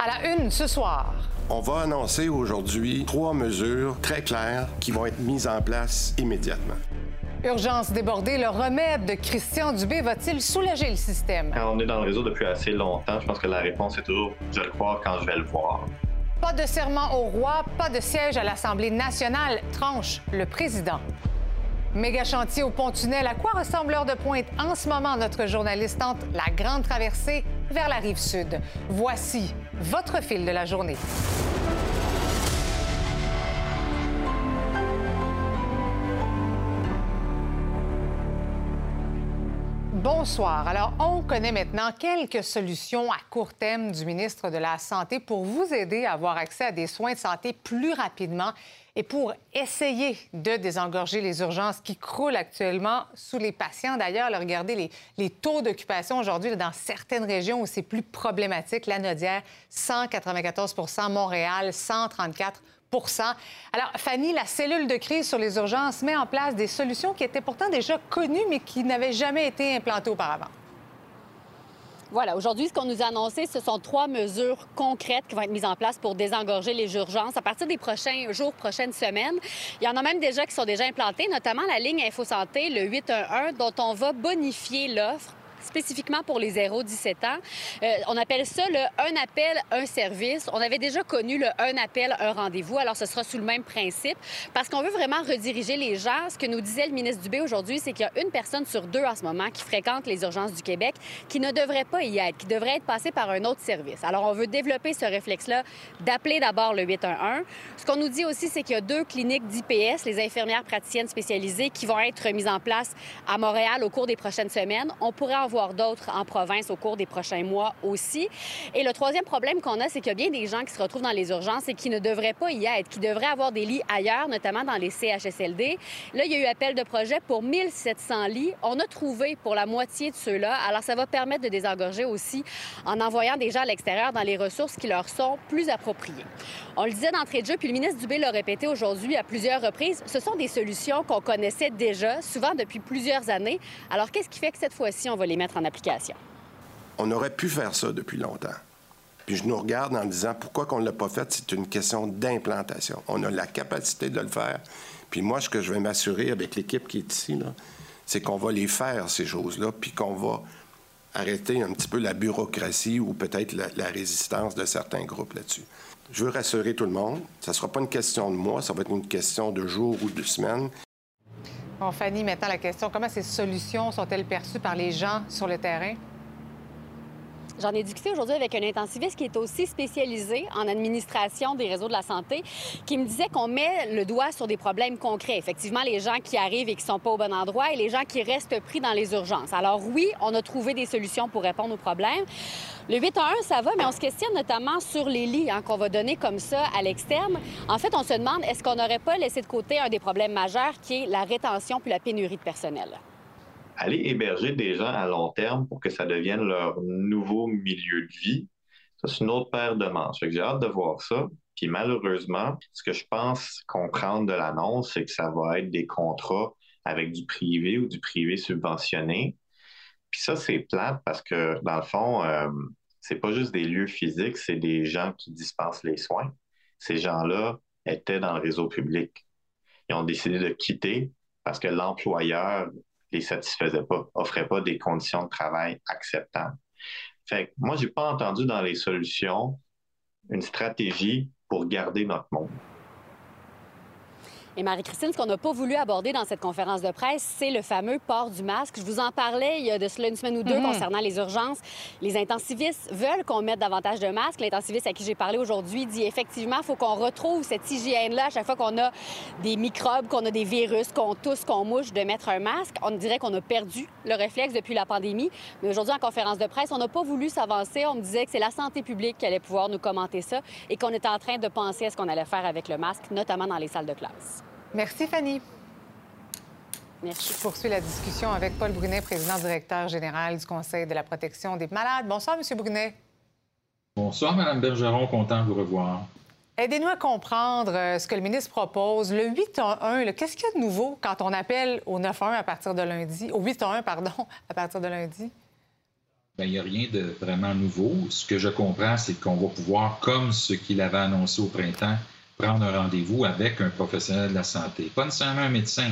À la une ce soir. On va annoncer aujourd'hui trois mesures très claires qui vont être mises en place immédiatement. Urgence débordée, le remède de Christian Dubé va-t-il soulager le système? Quand on est dans le réseau depuis assez longtemps, je pense que la réponse est toujours je vais le croire quand je vais le voir. Pas de serment au roi, pas de siège à l'Assemblée nationale, tranche le président. Méga chantier au pont-tunnel. À quoi ressemble l'heure de pointe en ce moment? Notre journaliste tente la grande traversée vers la rive sud? Voici votre fil de la journée. Bonsoir. Alors, on connaît maintenant quelques solutions à court terme du ministre de la Santé pour vous aider à avoir accès à des soins de santé plus rapidement et pour essayer de désengorger les urgences qui croulent actuellement sous les patients. D'ailleurs, regardez les, les taux d'occupation aujourd'hui dans certaines régions où c'est plus problématique. La Nodière, 194% Montréal, 134% alors, Fanny, la cellule de crise sur les urgences met en place des solutions qui étaient pourtant déjà connues, mais qui n'avaient jamais été implantées auparavant. Voilà, aujourd'hui, ce qu'on nous a annoncé, ce sont trois mesures concrètes qui vont être mises en place pour désengorger les urgences à partir des prochains jours, prochaines semaines. Il y en a même déjà qui sont déjà implantées, notamment la ligne InfoSanté, le 811, dont on va bonifier l'offre spécifiquement pour les 0-17 ans. Euh, on appelle ça le un appel, un service. On avait déjà connu le un appel, un rendez-vous. Alors, ce sera sous le même principe parce qu'on veut vraiment rediriger les gens. Ce que nous disait le ministre Dubé aujourd'hui, c'est qu'il y a une personne sur deux en ce moment qui fréquente les urgences du Québec qui ne devrait pas y être, qui devrait être passée par un autre service. Alors, on veut développer ce réflexe-là d'appeler d'abord le 811. Ce qu'on nous dit aussi, c'est qu'il y a deux cliniques d'IPS, les infirmières praticiennes spécialisées, qui vont être mises en place à Montréal au cours des prochaines semaines. On pourrait en voir d'autres en province au cours des prochains mois aussi. Et le troisième problème qu'on a, c'est qu'il y a bien des gens qui se retrouvent dans les urgences et qui ne devraient pas y être, qui devraient avoir des lits ailleurs, notamment dans les CHSLD. Là, il y a eu appel de projet pour 1700 lits. On a trouvé pour la moitié de ceux-là. Alors, ça va permettre de désengorger aussi en envoyant des gens à l'extérieur dans les ressources qui leur sont plus appropriées. On le disait d'entrée de jeu, puis le ministre Dubé l'a répété aujourd'hui à plusieurs reprises, ce sont des solutions qu'on connaissait déjà, souvent depuis plusieurs années. Alors, qu'est-ce qui fait que cette fois-ci, on va les mettre en application. On aurait pu faire ça depuis longtemps. Puis je nous regarde en disant pourquoi qu'on ne l'a pas fait, c'est une question d'implantation. On a la capacité de le faire. Puis moi, ce que je vais m'assurer avec l'équipe qui est ici, c'est qu'on va les faire, ces choses-là, puis qu'on va arrêter un petit peu la bureaucratie ou peut-être la, la, résistance de certains groupes là-dessus. Je veux rassurer tout le monde. Ça ne sera pas une question de mois, ça va être une question de jours ou de semaines. Bon, Fanny, maintenant la question, comment ces solutions sont-elles perçues par les gens sur le terrain? J'en ai discuté aujourd'hui avec un intensiviste qui est aussi spécialisé en administration des réseaux de la santé, qui me disait qu'on met le doigt sur des problèmes concrets. Effectivement, les gens qui arrivent et qui sont pas au bon endroit et les gens qui restent pris dans les urgences. Alors oui, on a trouvé des solutions pour répondre aux problèmes. Le 8 1, ça va, mais on se questionne notamment sur les lits hein, qu'on va donner comme ça à l'externe. En fait, on se demande, est-ce qu'on n'aurait pas laissé de côté un des problèmes majeurs qui est la rétention puis la pénurie de personnel? Aller héberger des gens à long terme pour que ça devienne leur nouveau milieu de vie, ça, c'est une autre paire de manches. J'ai hâte de voir ça. Puis malheureusement, ce que je pense comprendre de l'annonce, c'est que ça va être des contrats avec du privé ou du privé subventionné. Puis ça, c'est plate parce que, dans le fond, euh, c'est pas juste des lieux physiques, c'est des gens qui dispensent les soins. Ces gens-là étaient dans le réseau public. Ils ont décidé de quitter parce que l'employeur les satisfaisait pas, offrait pas des conditions de travail acceptables. Fait que moi, j'ai pas entendu dans les solutions une stratégie pour garder notre monde. Et Marie-Christine, ce qu'on n'a pas voulu aborder dans cette conférence de presse, c'est le fameux port du masque. Je vous en parlais il y a de cela une semaine ou deux mhm. concernant les urgences. Les intensivistes veulent qu'on mette davantage de masques. L'intensiviste à qui j'ai parlé aujourd'hui dit effectivement, il faut qu'on retrouve cette hygiène-là à chaque fois qu'on a des microbes, qu'on a des virus, qu'on tousse, qu'on mouche, de mettre un masque. On dirait qu'on a perdu le réflexe depuis la pandémie. Mais aujourd'hui, en conférence de presse, on n'a pas voulu s'avancer. On me disait que c'est la santé publique qui allait pouvoir nous commenter ça et qu'on était en train de penser à ce qu'on allait faire avec le masque, notamment dans les salles de classe. Merci, Fanny. Merci. Je poursuis la discussion avec Paul Brunet, président directeur général du Conseil de la protection des malades. Bonsoir, M. Brunet. Bonsoir, Mme Bergeron. Content de vous revoir. Aidez-nous à comprendre euh, ce que le ministre propose. Le 8-1-1, qu'est-ce qu'il y a de nouveau quand on appelle au 9-1 à partir de lundi, au 8-1-1, pardon, à partir de lundi? ben, il n'y a rien de vraiment nouveau. Ce que je comprends, c'est qu'on va pouvoir, comme ce qu'il avait annoncé au printemps, prendre un rendez-vous avec un professionnel de la santé. Pas nécessairement un médecin,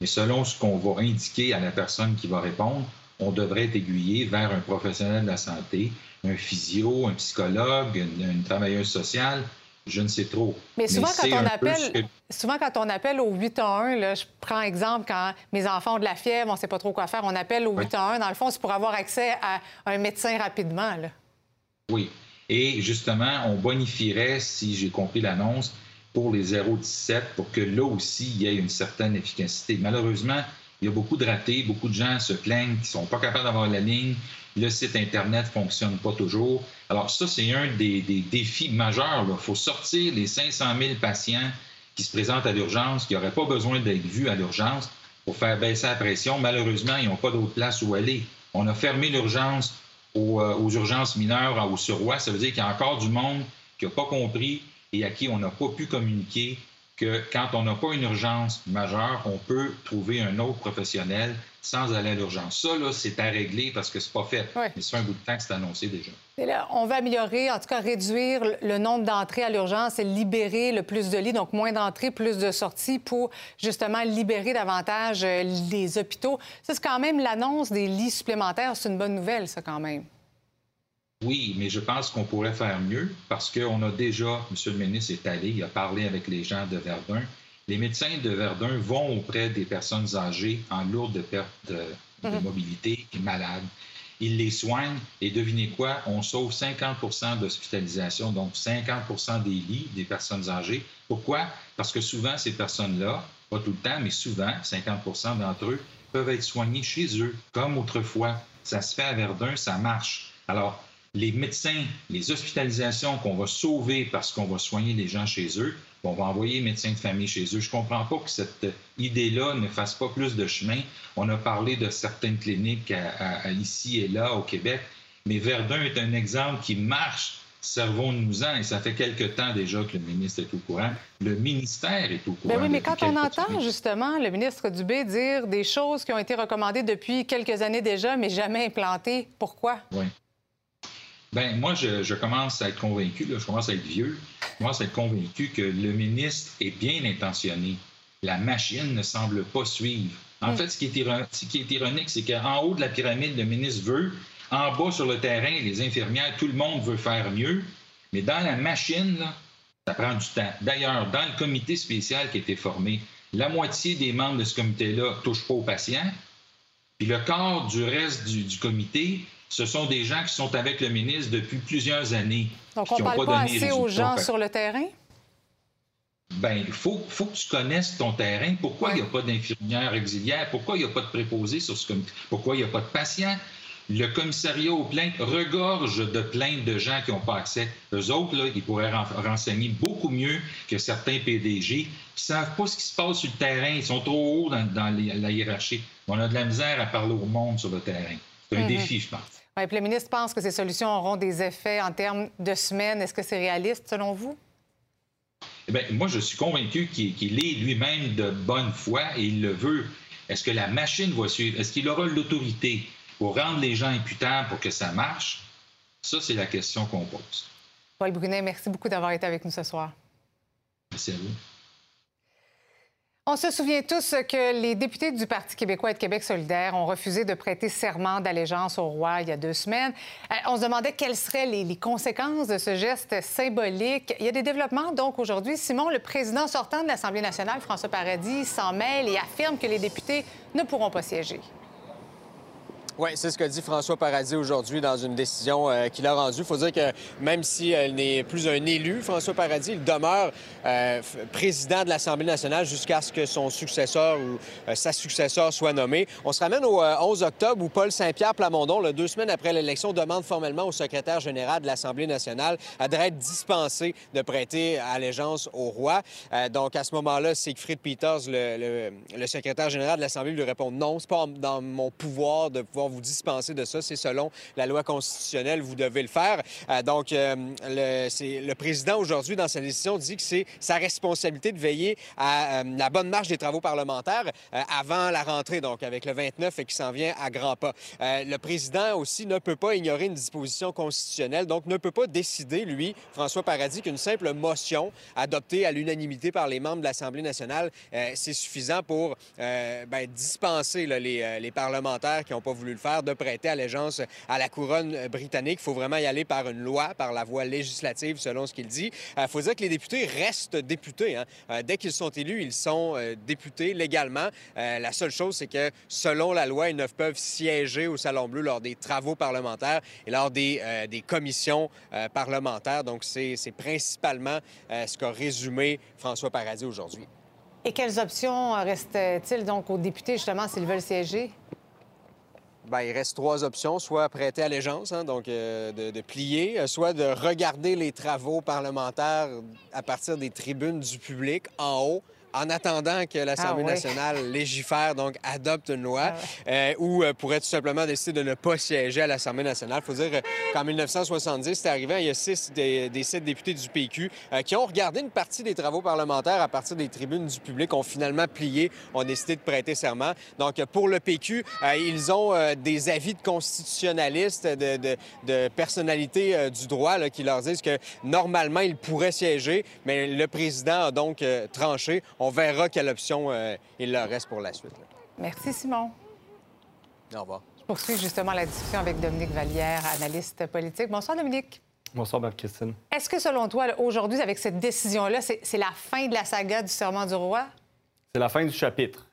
mais selon ce qu'on va indiquer à la personne qui va répondre, on devrait être aiguillé vers un professionnel de la santé, un physio, un psychologue, une, travailleuse sociale, je ne sais trop. Mais souvent, quand, on appelle, souvent quand on appelle au 811, là, je prends exemple quand mes enfants ont de la fièvre, on ne sait pas trop quoi faire, on appelle au 811. Dans le fond, c'est pour avoir accès à un médecin rapidement. Là. Oui. Et justement, on bonifierait, si j'ai compris l'annonce, pour les 0,17 pour que là aussi, il y ait une certaine efficacité. Malheureusement, il y a beaucoup de ratés, beaucoup de gens se plaignent qui ne sont pas capables d'avoir la ligne. Le site Internet ne fonctionne pas toujours. Alors ça, c'est un des, défis majeurs. Il faut sortir les 500 000 patients qui se présentent à l'urgence, qui n'auraient pas besoin d'être vus à l'urgence pour faire baisser la pression. Malheureusement, ils n'ont pas d'autre place où aller. On a fermé l'urgence aux, euh, urgences mineures au Surroi. Ça veut dire qu'il y a encore du monde qui n'a pas compris et à qui on n'a pas pu communiquer que quand on n'a pas une urgence majeure, on peut trouver un autre professionnel sans aller à l'urgence. Ça, là, c'est à régler parce que c'est pas fait. Mais c'est un bout de temps que c'est annoncé déjà. là, on va améliorer, en tout cas réduire le nombre d'entrées à l'urgence et libérer le plus de lits, donc moins d'entrées, plus de sorties pour justement libérer davantage euh, les hôpitaux. Ça, c'est quand même l'annonce des lits supplémentaires. C'est une bonne nouvelle, ça, quand même. Oui, mais je pense qu'on pourrait faire mieux parce qu'on a déjà, M. le ministre est allé, il a parlé avec les gens de Verdun. Les médecins de Verdun vont auprès des personnes âgées en lourde perte de, mhm. mobilité et malades. Ils les soignent et devinez quoi, on sauve 50% d'hospitalisation, donc 50% des lits des personnes âgées. Pourquoi? Parce que souvent, ces personnes-là, pas tout le temps, mais souvent, 50% d'entre eux peuvent être soignés chez eux, comme autrefois. Ça se fait à Verdun, ça marche. Alors, les médecins, les hospitalisations qu'on va sauver parce qu'on va soigner les gens chez eux, on va envoyer les médecins de famille chez eux. Je ne comprends pas que cette idée-là ne fasse pas plus de chemin. On a parlé de certaines cliniques ici et là au Québec, mais Verdun est un exemple qui marche. Servons-nous-en, et ça fait quelque temps déjà que le ministre est au courant. Le ministère est au courant. Ben oui, mais quand on entend justement le ministre Dubé dire des choses qui ont été recommandées depuis quelques années déjà, mais jamais implantées, pourquoi? Oui. Ben moi, je, commence à être convaincu, je commence à être vieux, je commence à être convaincu que le ministre est bien intentionné. La machine ne semble pas suivre. En mm. fait, ce qui est, ironique, c'est qu'en haut de la pyramide, le ministre veut, en bas sur le terrain, les infirmières, tout le monde veut faire mieux, mais dans la machine, ça prend du temps. D'ailleurs, dans le comité spécial qui a été formé, la moitié des membres de ce comité-là ne touchent pas aux patients, puis le quart du reste du comité ce sont des gens qui sont avec le ministre depuis plusieurs années. Donc, on ne parle pas, assez aux gens sur le terrain? Bien, il faut, faut, que tu connaisses ton terrain. Pourquoi il n'y a pas d'infirmière auxiliaire? Pourquoi il n'y a pas de préposé sur ce comité? Pourquoi il n'y a pas de patient? Le commissariat aux plaintes regorge de plaintes de gens qui n'ont pas accès. Eux autres, là, ils pourraient renseigner beaucoup mieux que certains PDG qui ne savent pas ce qui se passe sur le terrain. Ils sont trop hauts dans, la hiérarchie. On a de la misère à parler au monde sur le terrain. C'est un mm-hmm. défi, je pense. Oui, puis le ministre pense que ces solutions auront des effets en termes de semaines. Est-ce que c'est réaliste selon vous? Eh bien, moi, je suis convaincu qu'il est lui-même de bonne foi et il le veut. Est-ce que la machine va suivre? Est-ce qu'il aura l'autorité pour rendre les gens imputables pour que ça marche? Ça, c'est la question qu'on pose. Paul Brunet, merci beaucoup d'avoir été avec nous ce soir. Merci à vous. On se souvient tous que les députés du Parti québécois et de Québec solidaire ont refusé de prêter serment d'allégeance au roi il y a deux semaines. Euh, on se demandait quelles seraient les, conséquences de ce geste symbolique. Il y a des développements, donc, aujourd'hui. Simon, le président sortant de l'Assemblée nationale, François Paradis, s'en mêle et affirme que les députés ne pourront pas siéger. Oui, c'est ce que dit François Paradis aujourd'hui dans une décision euh, qu'il a rendue. Il faut dire que même s'il euh, n'est plus un élu, François Paradis, il demeure euh, président de l'Assemblée nationale jusqu'à ce que son successeur ou sa successeur soit nommé. On se ramène au 11 octobre où Paul Saint-Pierre Plamondon, deux semaines après l'élection, demande formellement au secrétaire général de l'Assemblée nationale d'être dispensé de prêter allégeance au roi. donc, à ce moment-là, Siegfried Peters, le, le secrétaire général de l'Assemblée, lui répond non, c'est pas dans mon pouvoir de pouvoir vous dispenser de ça. C'est selon la loi constitutionnelle, vous devez le faire. Euh, donc, euh, le, président aujourd'hui, dans sa décision, dit que c'est sa responsabilité de veiller à la bonne marche des travaux parlementaires avant la rentrée, donc avec le 29 et qui s'en vient à grands pas. le président aussi ne peut pas ignorer une disposition constitutionnelle, donc ne peut pas décider, lui, François Paradis, qu'une simple motion adoptée à l'unanimité par les membres de l'Assemblée nationale, c'est suffisant pour ben, dispenser les, les, parlementaires qui n'ont pas voulu le faire de prêter allégeance à la couronne britannique. Il faut vraiment y aller par une loi, par la voie législative, selon ce qu'il dit. Il faut dire que les députés restent députés. Hein. dès qu'ils sont élus, ils sont députés légalement. la seule chose, c'est que selon la loi, ils ne peuvent siéger au Salon Bleu lors des travaux parlementaires et lors des, des commissions parlementaires. Donc, c'est principalement ce qu'a résumé François Paradis aujourd'hui. Et quelles options restent-ils donc aux députés, justement, s'ils veulent siéger? Bien, il reste trois options, soit prêter allégeance, hein, donc euh, de, de, plier, euh, soit de regarder les travaux parlementaires à partir des tribunes du public en haut en attendant que l'Assemblée ah nationale légifère, donc adopte une loi, ah euh, ou euh, pourrait tout simplement décider de ne pas siéger à l'Assemblée nationale. Il faut dire qu'en 1970, c'est arrivé, il y a six des, sept députés du PQ euh, qui ont regardé une partie des travaux parlementaires à partir des tribunes du public, ont finalement plié, ont décidé de prêter serment. Donc, pour le PQ, ils ont des avis de constitutionnalistes, de, de, personnalités du droit qui leur disent que normalement, ils pourraient siéger, mais le président a donc tranché on verra quelle option euh, il leur reste pour la suite. Merci, Simon. Au revoir. Je poursuis justement la discussion avec Dominique Vallière, analyste politique. Bonsoir, Dominique. Bonsoir, Marc-Christine. Est-ce que, selon toi, aujourd'hui, avec cette décision-là, c'est la fin de la saga du serment du roi? C'est la fin du chapitre.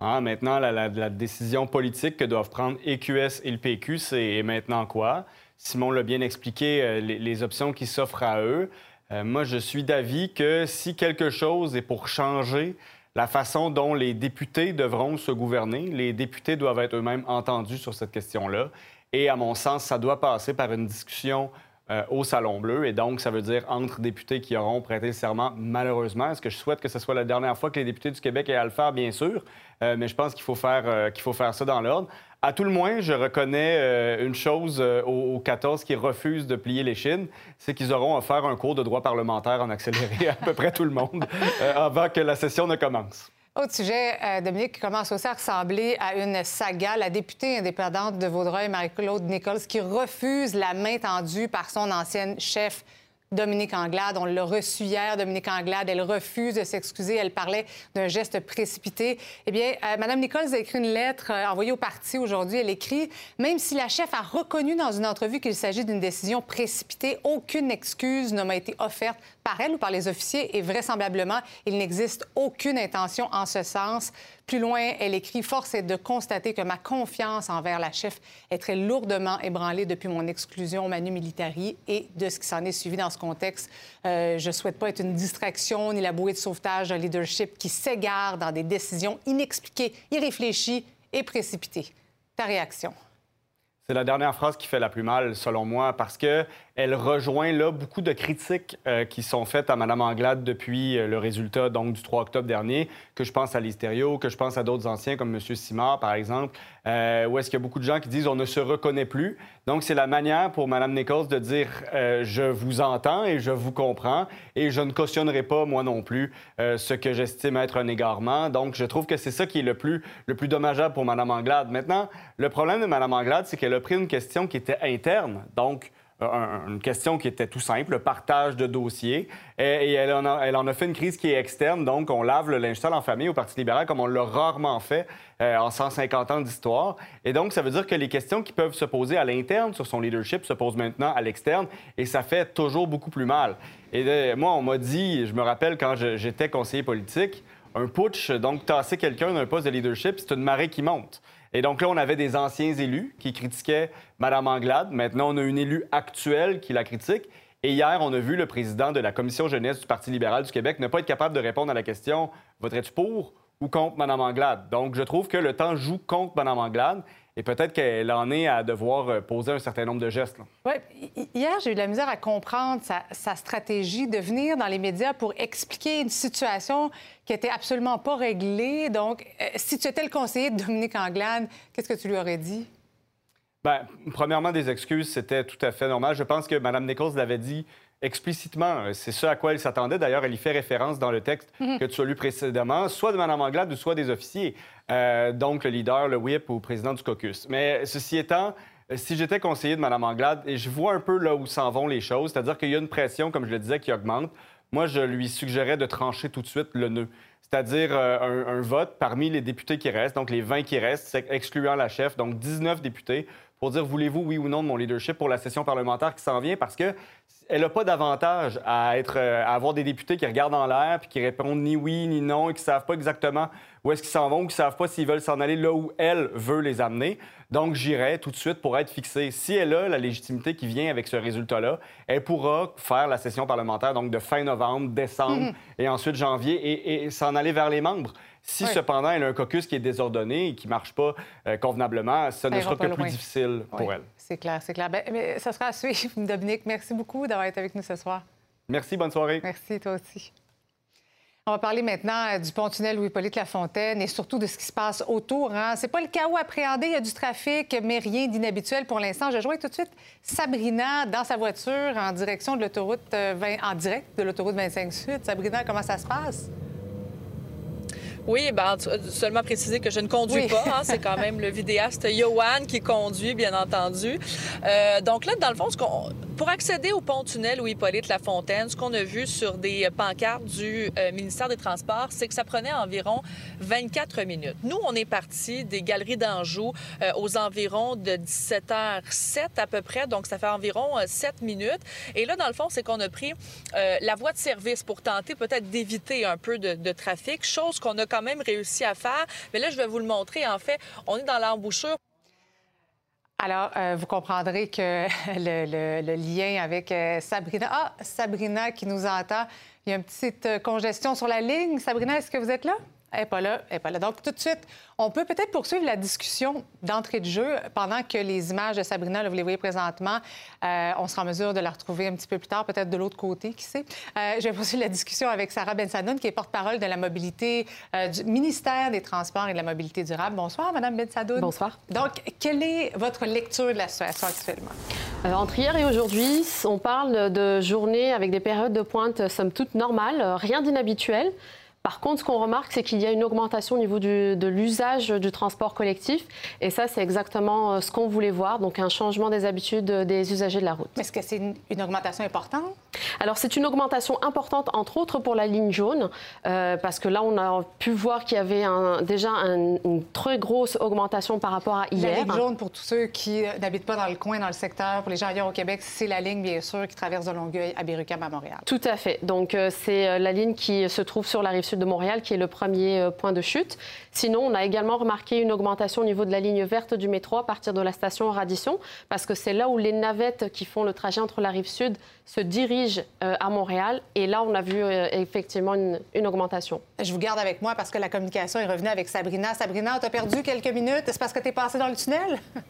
Hein, maintenant, la, décision politique que doivent prendre EQS et le PQ, c'est maintenant quoi? Simon l'a bien expliqué, euh, les options qui s'offrent à eux. Euh, moi, je suis d'avis que si quelque chose est pour changer la façon dont les députés devront se gouverner, les députés doivent être eux-mêmes entendus sur cette question-là. Et à mon sens, ça doit passer par une discussion euh, au Salon Bleu. Et donc, ça veut dire entre députés qui auront prêté serment, malheureusement. Est-ce que je souhaite que ce soit la dernière fois que les députés du Québec aient à le faire, bien sûr. Euh, mais je pense qu'il faut, faire, qu'il faut faire ça dans l'ordre. À tout le moins, je reconnais euh, une chose euh, aux, 14 qui refusent de plier les chines, c'est qu'ils auront à faire un cours de droit parlementaire en accéléré à peu près tout le monde euh, avant que la session ne commence. Autre sujet, Dominique, qui commence aussi à ressembler à une saga. La députée indépendante de Vaudreuil, Marie-Claude Nichols, qui refuse la main tendue par son ancienne chef Dominique Anglade. On l'a reçu hier, Dominique Anglade. Elle refuse de s'excuser. Elle parlait d'un geste précipité. Eh bien, euh, Mme Nichols a écrit une lettre euh, envoyée au parti aujourd'hui. Elle écrit Même si la chef a reconnu dans une entrevue qu'il s'agit d'une décision précipitée, aucune excuse ne m'a été offerte par elle ou par les officiers et vraisemblablement, il n'existe aucune intention en ce sens. Plus loin, elle écrit Force est de constater que ma confiance envers la chef est très lourdement ébranlée depuis mon exclusion Manu Militari et de ce qui s'en est suivi dans ce contexte. Euh, je ne souhaite pas être une distraction ni la bouée de sauvetage d'un leadership qui s'égare dans des décisions inexpliquées, irréfléchies et précipitées. Ta réaction? C'est la dernière phrase qui fait la plus mal, selon moi, parce que elle rejoint là beaucoup de critiques euh, qui sont faites à Mme Anglade depuis euh, le résultat donc, du 3 octobre dernier, que je pense à l'Hystério, que je pense à d'autres anciens comme M. Simard, par exemple, euh, où est-ce qu'il y a beaucoup de gens qui disent on ne se reconnaît plus. Donc, c'est la manière pour Mme Nichols de dire je vous entends et je vous comprends et je ne cautionnerai pas, moi non plus, ce que j'estime être un égarement. Donc, je trouve que c'est ça qui est le plus, le plus dommageable pour Mme Anglade. Maintenant, le problème de Mme Anglade, c'est qu'elle a pris une question qui était interne. Donc, une question qui était tout simple, le partage de dossiers. Et, elle, en a, fait une crise qui est externe, donc on lave le linge sale en famille au Parti libéral comme on l'a rarement fait euh, en 150 ans d'histoire. Et donc, ça veut dire que les questions qui peuvent se poser à l'interne sur son leadership se posent maintenant à l'externe, et ça fait toujours beaucoup plus mal. Et moi, on m'a dit, je me rappelle quand j'étais conseiller politique, un putsch, donc tasser quelqu'un d'un poste de leadership, c'est une marée qui monte. Et donc là, on avait des anciens élus qui critiquaient Mme Anglade. Maintenant, on a une élue actuelle qui la critique. Et hier, on a vu le président de la commission jeunesse du Parti libéral du Québec ne pas être capable de répondre à la question voterais-tu pour ou contre Mme Anglade Donc, je trouve que le temps joue contre Mme Anglade. Et peut-être qu'elle en est à devoir euh, poser un certain nombre de gestes. Oui. Hier, j'ai eu de la misère à comprendre sa, stratégie de venir dans les médias pour expliquer une situation qui était absolument pas réglée. Donc, euh, si tu étais le conseiller de Dominique Anglade, qu'est-ce que tu lui aurais dit? Bien, premièrement, des excuses, c'était tout à fait normal. Je pense que Mme Nichols l'avait dit explicitement. C'est ce à quoi elle s'attendait. D'ailleurs, elle y fait référence dans le texte mhm. que tu as lu précédemment, soit de Mme Anglade ou soit des officiers. Euh, donc, le leader, le whip ou président du caucus. Mais ceci étant, si j'étais conseiller de Mme Anglade, et je vois un peu là où s'en vont les choses, c'est-à-dire qu'il y a une pression, comme je le disais, qui augmente, moi, je lui suggérais de trancher tout de suite le nœud. C'est-à-dire euh, un, vote parmi les députés qui restent, donc les 20 qui restent, excluant la chef, donc 19 députés, pour dire voulez-vous oui ou non de mon leadership pour la session parlementaire qui s'en vient? Parce que elle n'a pas d'avantage à, être, euh, à avoir des députés qui regardent en l'air puis qui répondent ni oui ni non et qui ne savent pas exactement où est-ce qu'ils s'en vont ou qui ne savent pas s'ils veulent s'en aller là où elle veut les amener. Donc, j'irai tout de suite pour être fixée. Si elle a la légitimité qui vient avec ce résultat-là, elle pourra faire la session parlementaire donc de fin novembre, décembre mhm. et ensuite janvier et, et s'en aller vers les membres. Si cependant elle a un caucus qui est désordonné et qui ne marche pas euh, convenablement, ce ne sera que plus difficile pour elle. C'est clair, c'est clair. Ben, mais ça sera à suivre, Dominique. Merci beaucoup d'avoir été avec nous ce soir. Merci, bonne soirée. Merci, toi aussi. On va parler maintenant euh, du pont-tunnel Louis-Polyte Lafontaine et surtout de ce qui se passe autour. Hein. C'est pas le chaos appréhendé, il y a du trafic, mais rien d'inhabituel pour l'instant. Je joins tout de suite Sabrina dans sa voiture en direction de l'autoroute 20... Euh, en direct de l'autoroute 25 Sud. Sabrina, comment ça se passe? Oui, ben, seulement préciser que je ne conduis pas. Hein, c'est quand même le vidéaste Johan qui conduit, bien entendu. Euh, donc là, dans le fond, ce pour accéder au pont-tunnel ou Hippolyte Lafontaine, ce qu'on a vu sur des pancartes du euh, ministère des Transports, c'est que ça prenait environ 24 minutes. Nous, on est parti des galeries d'Anjou euh, aux environs de 17h07 à peu près, donc ça fait environ 7 minutes. Et là, dans le fond, c'est qu'on a pris la voie de service pour tenter peut-être d'éviter un peu de, de trafic, chose qu'on a quand même réussi à faire. Mais là, je vais vous le montrer. En fait, on est dans l'embouchure. Alors, euh, vous comprendrez que le, lien avec euh, Sabrina. Ah, Sabrina qui nous entend. Il y a une petite euh, congestion sur la ligne. Sabrina, est-ce que vous êtes là? Elle n'est pas là, elle n'est pas là. Donc, tout de suite, on peut peut-être poursuivre la discussion d'entrée de jeu pendant que les images de Sabrina, là, vous les voyez présentement, euh, on sera en mesure de la retrouver un petit peu plus tard, peut-être de l'autre côté, qui sait. Euh, je vais poursuivre la discussion avec Sarah Bensadoun, qui est porte-parole de la mobilité euh, du ministère des Transports et de la Mobilité durable. Bonsoir, Madame Bensadoun. Bonsoir. Donc, quelle est votre lecture de la situation actuellement? entre hier et aujourd'hui, on parle de journées avec des périodes de pointe, somme toute, normales, rien d'inhabituel. Par contre, ce qu'on remarque, c'est qu'il y a une augmentation au niveau de l'usage du transport collectif. Et ça, c'est exactement euh, ce qu'on voulait voir, donc un changement des habitudes des usagers de la route. Est-ce que c'est une, augmentation importante? Alors, c'est une augmentation importante, entre autres pour la ligne jaune, euh, parce que là, on a pu voir qu'il y avait déjà une très grosse augmentation par rapport à hier. La ligne jaune, pour tous ceux qui euh, n'habitent pas dans le coin, dans le secteur, pour les gens ailleurs au Québec, c'est la ligne, bien sûr, qui traverse de Longueuil à Berrucam à Montréal. Tout à fait. Donc, c'est la ligne qui se trouve sur la rive sud de Montréal, qui est le premier euh, point de chute. Sinon, on a également remarqué une augmentation au niveau de la ligne verte du métro à partir de la station Radisson, parce que c'est là où les navettes qui font le trajet entre la rive sud se dirigent euh, à Montréal. Et là, on a vu euh, effectivement une, augmentation. Je vous garde avec moi parce que la communication est revenue avec Sabrina. Sabrina, tu as perdu quelques minutes? C'est parce que tu es passé dans le tunnel?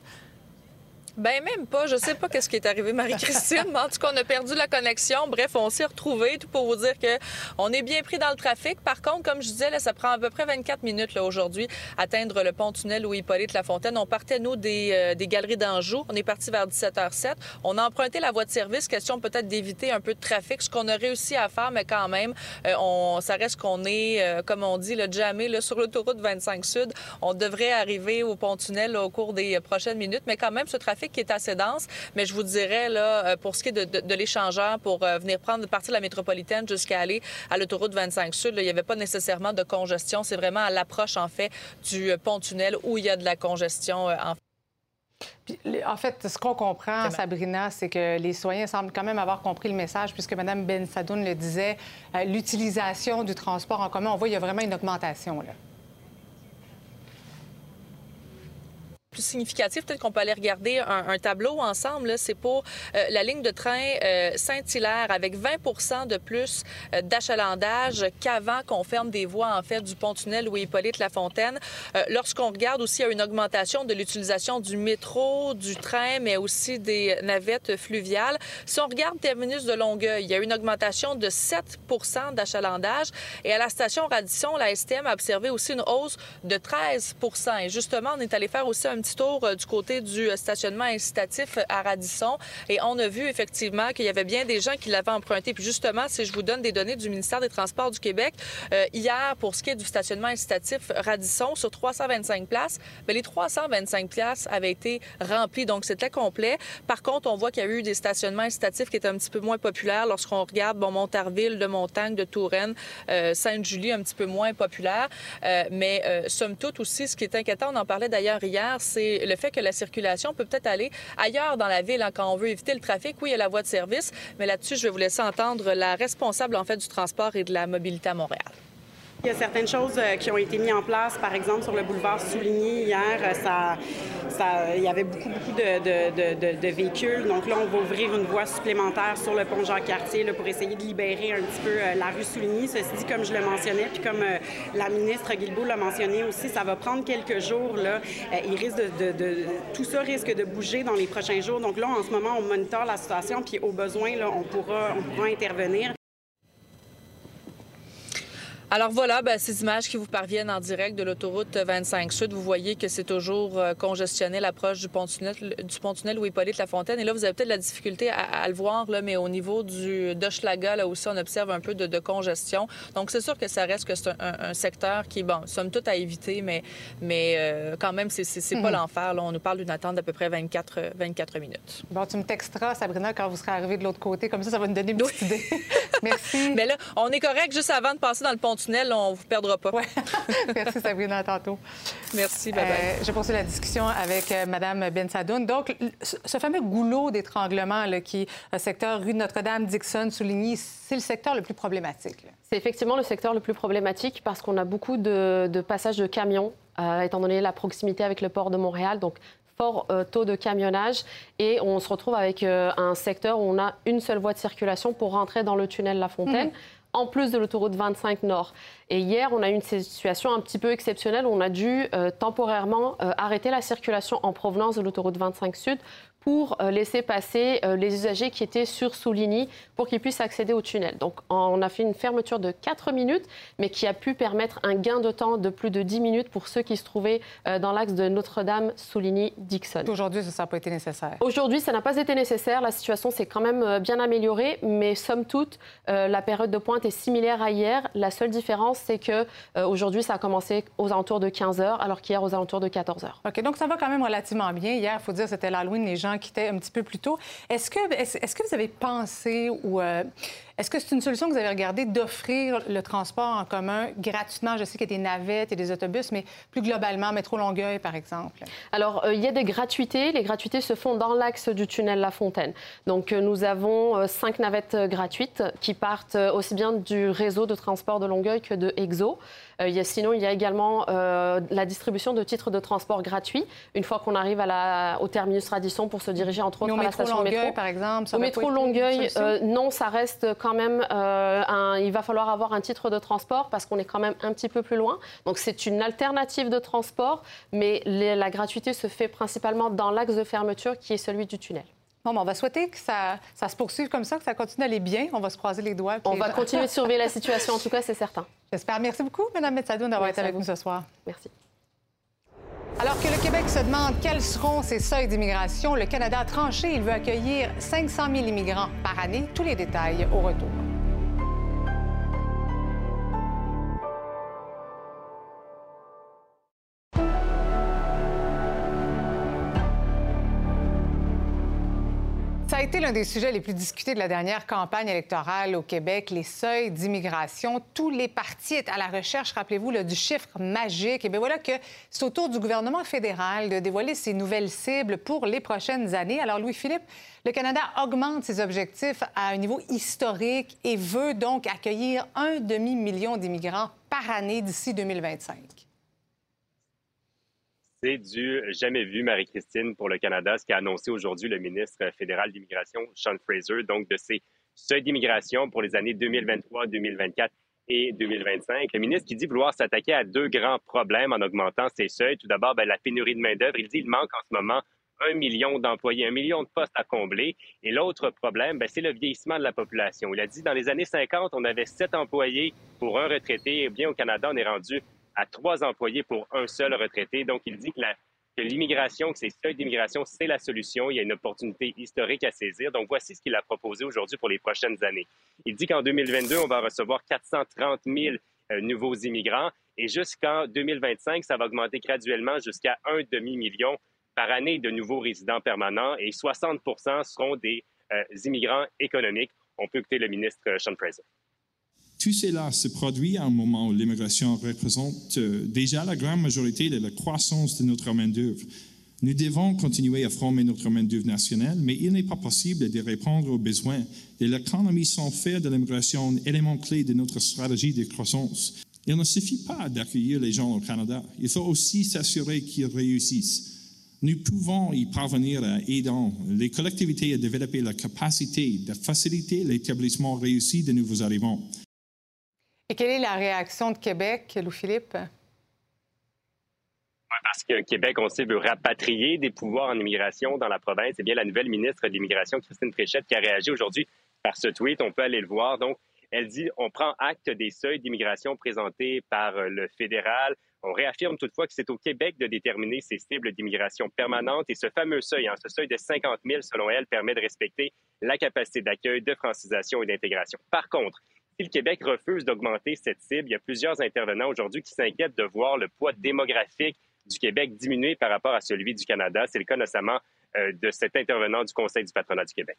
Ben même pas. Je sais pas qu'est-ce qui est arrivé, Marie-Christine, mais en tout cas, on a perdu la connexion. Bref, on s'est retrouvés, tout pour vous dire que on est bien pris dans le trafic. Par contre, comme je disais, là, ça prend à peu près 24 minutes là, aujourd'hui atteindre le pont-tunnel ou Hippolyte Lafontaine. On partait, nous, des, euh, des galeries d'Anjou. On est parti vers 17h07. On a emprunté la voie de service, question peut-être d'éviter un peu de trafic, ce qu'on a réussi à faire, mais quand même, euh, on, ça reste qu'on est, euh, comme on dit, le jamais là, sur l'autoroute 25 Sud. On devrait arriver au pont-tunnel au cours des prochaines minutes, mais quand même, ce trafic qui est assez dense. Mais je vous dirais, là, euh, pour ce qui est de, l'échangeur, pour euh, venir prendre partie de la métropolitaine jusqu'à aller à l'autoroute 25 Sud, il n'y avait pas nécessairement de congestion. C'est vraiment à l'approche, en fait, du euh, pont-tunnel où il y a de la congestion. en en fait, ce qu'on comprend, Sabrina, c'est que les citoyens semblent quand même avoir compris le message, puisque Mme Ben Sadoun le disait, l'utilisation du transport en commun, on voit qu'il y a vraiment une augmentation. Là. Plus significatif, peut-être qu'on peut aller regarder un, tableau ensemble. C'est pour euh, la ligne de train euh, Saint-Hilaire avec 20 de plus euh, d'achalandage qu'avant qu'on ferme des voies en fait du pont-tunnel ou Hippolyte Lafontaine. Lorsqu'on regarde aussi, a une augmentation de l'utilisation du métro, du train, mais aussi des navettes fluviales. Si on regarde terminus de Longueuil, il y a une augmentation de 7% d'achalandage. Et à la station Radisson, la STM a observé aussi une hausse de 13 Et justement, on est allé faire aussi un petit tour du côté du stationnement incitatif à Radisson et on a vu effectivement qu'il y avait bien des gens qui l'avaient emprunté. Puis justement, si je vous donne des données du ministère des Transports du Québec, hier, pour ce qui est du stationnement incitatif Radisson, sur 325 places, bien, les 325 places avaient été remplies, donc c'était complet. Par contre, on voit qu'il y a eu des stationnements incitatifs qui étaient un petit peu moins populaires lorsqu'on regarde bon, Montarville, de Montagne, de Touraine, euh, Sainte-Julie, un petit peu moins populaire. Euh, mais euh, somme toute aussi, ce qui est inquiétant, on en parlait d'ailleurs hier, c'est le fait que la circulation peut peut-être aller ailleurs dans la ville hein, quand on veut éviter le trafic. Oui, il y a la voie de service, mais là-dessus, je vais vous laisser entendre la responsable en fait du transport et de la mobilité à Montréal. Il y a certaines choses euh, qui ont été mises en place. Par exemple, sur le boulevard Souligny, hier, euh, ça, il y avait beaucoup, beaucoup de, véhicules. Donc là, on va ouvrir une voie supplémentaire sur le pont Jacques-Cartier pour essayer de libérer un petit peu euh, la rue Souligny. Ceci dit, comme je le mentionnais, puis comme la ministre Guilbeault l'a mentionné aussi, ça va prendre quelques jours. Là. il risque de, tout ça risque de bouger dans les prochains jours. Donc là, en ce moment, on monitore la situation, puis au besoin, là, on pourra intervenir. Alors voilà, ben, ces images qui vous parviennent en direct de l'autoroute 25 Sud, vous voyez que c'est toujours euh, congestionné l'approche du pont-tunnel du pont-tunnel où Hippolyte Lafontaine. Et là, vous avez peut-être la difficulté à, le voir, là, mais au niveau du d'Hochelaga, là aussi, on observe un peu de, congestion. Donc c'est sûr que ça reste que c'est un, secteur qui, bon, somme toute à éviter, mais, mais euh, quand même, c'est, c'est, pas mhm. l'enfer. On nous parle d'une attente d'à peu près 24, 24 minutes. Bon, tu me texteras, Sabrina, quand vous serez arrivé de l'autre côté. Comme ça, ça va nous donner une petite idée. Merci. Mais là, on est correct juste avant de passer dans le pont tunnel, on ne vous perdra pas. Merci, Sabrina, à tantôt. Merci, bye, bye. Euh, je poursuis la discussion avec euh, Mme Ben Sadoun. Donc, ce fameux goulot d'étranglement qui, le secteur rue Notre-Dame, Dixon, Souligny, c'est le secteur le plus problématique. C'est effectivement le secteur le plus problématique parce qu'on a beaucoup de, passages de camions, euh, étant donné la proximité avec le port de Montréal. Donc, fort taux de camionnage et on se retrouve avec un secteur où on a une seule voie de circulation pour rentrer dans le tunnel La Fontaine. Mhm en plus de l'autoroute 25 Nord. Et hier, on a eu une situation un petit peu exceptionnelle. On a dû euh, temporairement euh, arrêter la circulation en provenance de l'autoroute 25 Sud pour euh, laisser passer euh, les usagers qui étaient sur Souligny pour qu'ils puissent accéder au tunnel. Donc, on a fait une fermeture de 4 minutes, mais qui a pu permettre un gain de temps de plus de 10 minutes pour ceux qui se trouvaient euh, dans l'axe de Notre-Dame, Souligny, Dixon. Aujourd'hui, ça n'a pas été nécessaire. Aujourd'hui, ça n'a pas été nécessaire. La situation s'est quand même bien améliorée, mais somme toute, la période de pointe est similaire à hier. La seule différence, c'est que aujourd'hui, ça a commencé aux alentours de 15 heures, alors qu'hier, aux alentours de 14 heures. OK, donc ça va quand même relativement bien. Hier, il faut dire, c'était l'Halloween, les gens qui étaient un petit peu plus tôt. Est-ce que, est-ce, que vous avez pensé ou euh, est-ce que c'est une solution que vous avez regardé d'offrir le transport en commun gratuitement? Je sais qu'il y a des navettes et des autobus, mais plus globalement, métro Longueuil, par exemple. Alors, euh, il y a des gratuités. Les gratuités se font dans l'axe du tunnel La Fontaine. Donc, euh, nous avons cinq navettes gratuites qui partent aussi bien du réseau de transport de Longueuil que de Exo. Il y a, sinon, il y a également la distribution de titres de transport gratuits une fois qu'on arrive à la, au terminus Radisson pour se diriger entre autres à la station Longueuil, métro. par exemple, Au métro Longueuil, euh, non, ça reste quand même euh, un, il va falloir avoir un titre de transport parce qu'on est quand même un petit peu plus loin. Donc c'est une alternative de transport, mais la gratuité se fait principalement dans l'axe de fermeture qui est celui du tunnel. Bon, ben, on va souhaiter que ça, ça, se poursuive comme ça, que ça continue à aller bien. On va se croiser les doigts. On va continuer de surveiller la situation, en tout cas, c'est certain. J'espère. Merci beaucoup, Mme Metsadoun, d'avoir été avec nous ce soir. Merci. Alors que le Québec se demande quels seront ses seuils d'immigration, le Canada a tranché. Il veut accueillir 500 000 immigrants par année. Tous les détails au retour. Ça a été l'un des sujets les plus discutés de la dernière campagne électorale au Québec, les seuils d'immigration. Tous les partis étaient à la recherche, rappelez-vous, du chiffre magique. Et bien voilà que c'est au tour du gouvernement fédéral de dévoiler ses nouvelles cibles pour les prochaines années. Alors, Louis-Philippe, le Canada augmente ses objectifs à un niveau historique et veut donc accueillir un demi-million d'immigrants par année d'ici 2025 du jamais vu, Marie-Christine, pour le Canada, ce qu'a annoncé aujourd'hui le ministre fédéral d'immigration, Sean Fraser, donc de ces seuils d'immigration pour les années 2023, 2024 et 2025. Le ministre qui dit vouloir s'attaquer à deux grands problèmes en augmentant ces seuils. Tout d'abord, ben, la pénurie de main-d'œuvre. Il dit qu'il manque en ce moment un million d'employés, un million de postes à combler. Et l'autre problème, ben, c'est le vieillissement de la population. Il a dit dans les années 50, on avait sept employés pour un retraité. Eh bien, au Canada, on est rendu à trois employés pour un seul retraité. Donc, il dit que l'immigration, que ces seuils d'immigration, c'est la solution. Il y a une opportunité historique à saisir. Donc, voici ce qu'il a proposé aujourd'hui pour les prochaines années. Il dit qu'en 2022, on va recevoir 430 000 euh, nouveaux immigrants et jusqu'en 2025, ça va augmenter graduellement jusqu'à un demi-million par année de nouveaux résidents permanents et 60 seront des euh, immigrants économiques. On peut écouter le ministre Sean Fraser. Tout cela se produit à un moment où l'immigration représente euh, déjà la grande majorité de la croissance de notre main-d'œuvre. Nous devons continuer à former notre main-d'œuvre nationale, mais il n'est pas possible de répondre aux besoins de l'économie sans faire de l'immigration un élément clé de notre stratégie de croissance. Il ne suffit pas d'accueillir les gens au Canada, il faut aussi s'assurer qu'ils réussissent. Nous pouvons y parvenir en aidant les collectivités à développer la capacité de faciliter l'établissement réussi de nouveaux arrivants. Et quelle est la réaction de Québec, Louis-Philippe? Parce que Québec, on sait, veut rapatrier des pouvoirs en immigration dans la province. C'est bien la nouvelle ministre de l'Immigration, Christine Fréchette, qui a réagi aujourd'hui par ce tweet. On peut aller le voir. Donc, elle dit on prend acte des seuils d'immigration présentés par le fédéral. On réaffirme toutefois que c'est au Québec de déterminer ses cibles d'immigration permanente et ce fameux seuil, hein, ce seuil de 50 000, selon elle, permet de respecter la capacité d'accueil, de francisation et d'intégration. Par contre, si le Québec refuse d'augmenter cette cible, il y a plusieurs intervenants aujourd'hui qui s'inquiètent de voir le poids démographique du Québec diminuer par rapport à celui du Canada. C'est le cas notamment euh, de cet intervenant du Conseil du patronat du Québec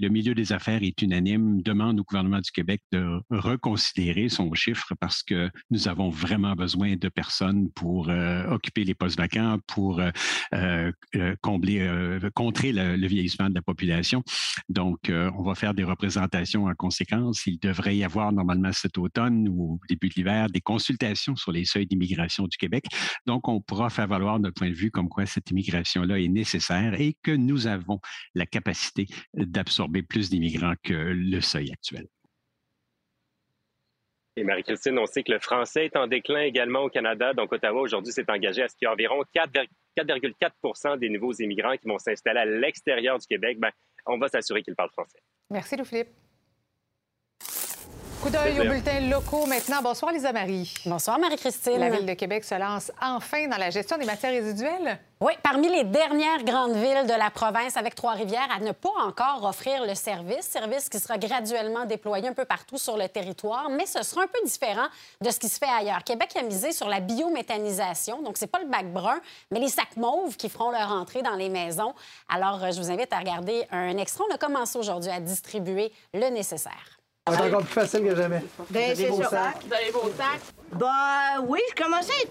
le milieu des affaires est unanime, demande au gouvernement du Québec de reconsidérer son chiffre parce que nous avons vraiment besoin de personnes pour euh, occuper les postes vacants, pour euh, euh, combler, contrer le, vieillissement de la population. Donc, on va faire des représentations en conséquence. Il devrait y avoir normalement cet automne ou au début de l'hiver des consultations sur les seuils d'immigration du Québec. Donc, on pourra faire valoir notre point de vue comme quoi cette immigration-là est nécessaire et que nous avons la capacité d'absorber plus d'immigrants que le seuil actuel. Et Marie-Christine, on sait que le français est en déclin également au Canada. Donc, Ottawa, aujourd'hui, s'est engagé à ce qu'il y ait environ 4,4 des nouveaux immigrants qui vont s'installer à l'extérieur du Québec. Ben, on va s'assurer qu'ils parlent français. Merci, Louis-Philippe. Coup d'œil aux bulletins locaux maintenant. Bonsoir, Lisa Marie. Bonsoir, Marie-Christine. La Ville de Québec se lance enfin dans la gestion des matières résiduelles. Oui, parmi les dernières grandes villes de la province avec Trois-Rivières à ne pas encore offrir le service, service qui sera graduellement déployé un peu partout sur le territoire, mais ce sera un peu différent de ce qui se fait ailleurs. Québec a misé sur la biométhanisation, donc c'est pas le bac brun, mais les sacs mauves qui feront leur entrée dans les maisons. Alors, euh, je vous invite à regarder un extrait. On a commencé aujourd'hui à distribuer le nécessaire. C'est encore plus facile que jamais. Ben, c'est ça. Sacs. Vous avez vos sacs? Ben oui, je commençais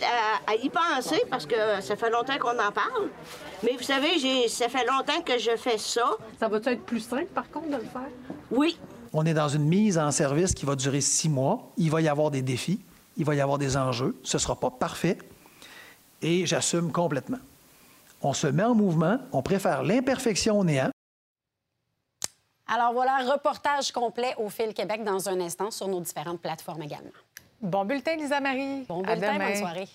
à, y penser parce que ça fait longtemps qu'on en parle. Mais vous savez, ça fait longtemps que je fais ça. Ça va-tu être plus simple, par contre, de le faire? Oui. On est dans une mise en service qui va durer six mois. Il va y avoir des défis, il va y avoir des enjeux. Ce ne sera pas parfait. Et j'assume complètement. On se met en mouvement, on préfère l'imperfection au néant. Alors voilà, reportage complet au Fil Québec dans un instant sur nos différentes plateformes également. Bon bulletin, Lisa Marie. Bon bulletin, bonne soirée.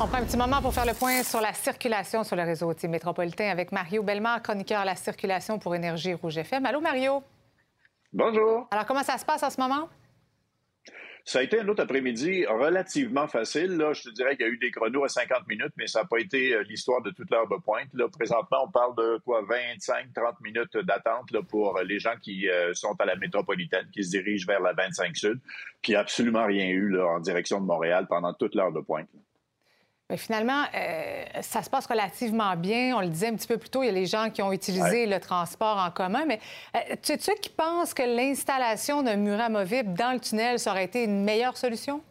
On prend un petit moment pour faire le point sur la circulation sur le réseau métropolitain avec Mario Bellemare, chroniqueur à la circulation pour Énergie Rouge FM. Allô, Mario? Bonjour. Alors, comment ça se passe en ce moment? Ça a été un autre après-midi relativement facile. Là. Je te dirais qu'il y a eu des chronos à 50 minutes, mais ça n'a pas été euh, l'histoire de toute l'heure de pointe. Là. Présentement, on parle de quoi? 25-30 minutes d'attente pour euh, les gens qui euh, sont à la métropolitaine, qui se dirigent vers la 25 Sud. Puis absolument rien eu en direction de Montréal pendant toute l'heure de pointe. Mais finalement, euh, ça se passe relativement bien. On le disait un petit peu plus tôt, il y a les gens qui ont utilisé le transport en commun. Mais euh, tu sais, qui pensent que l'installation d'un mur amovible dans le tunnel, ça aurait été une meilleure solution?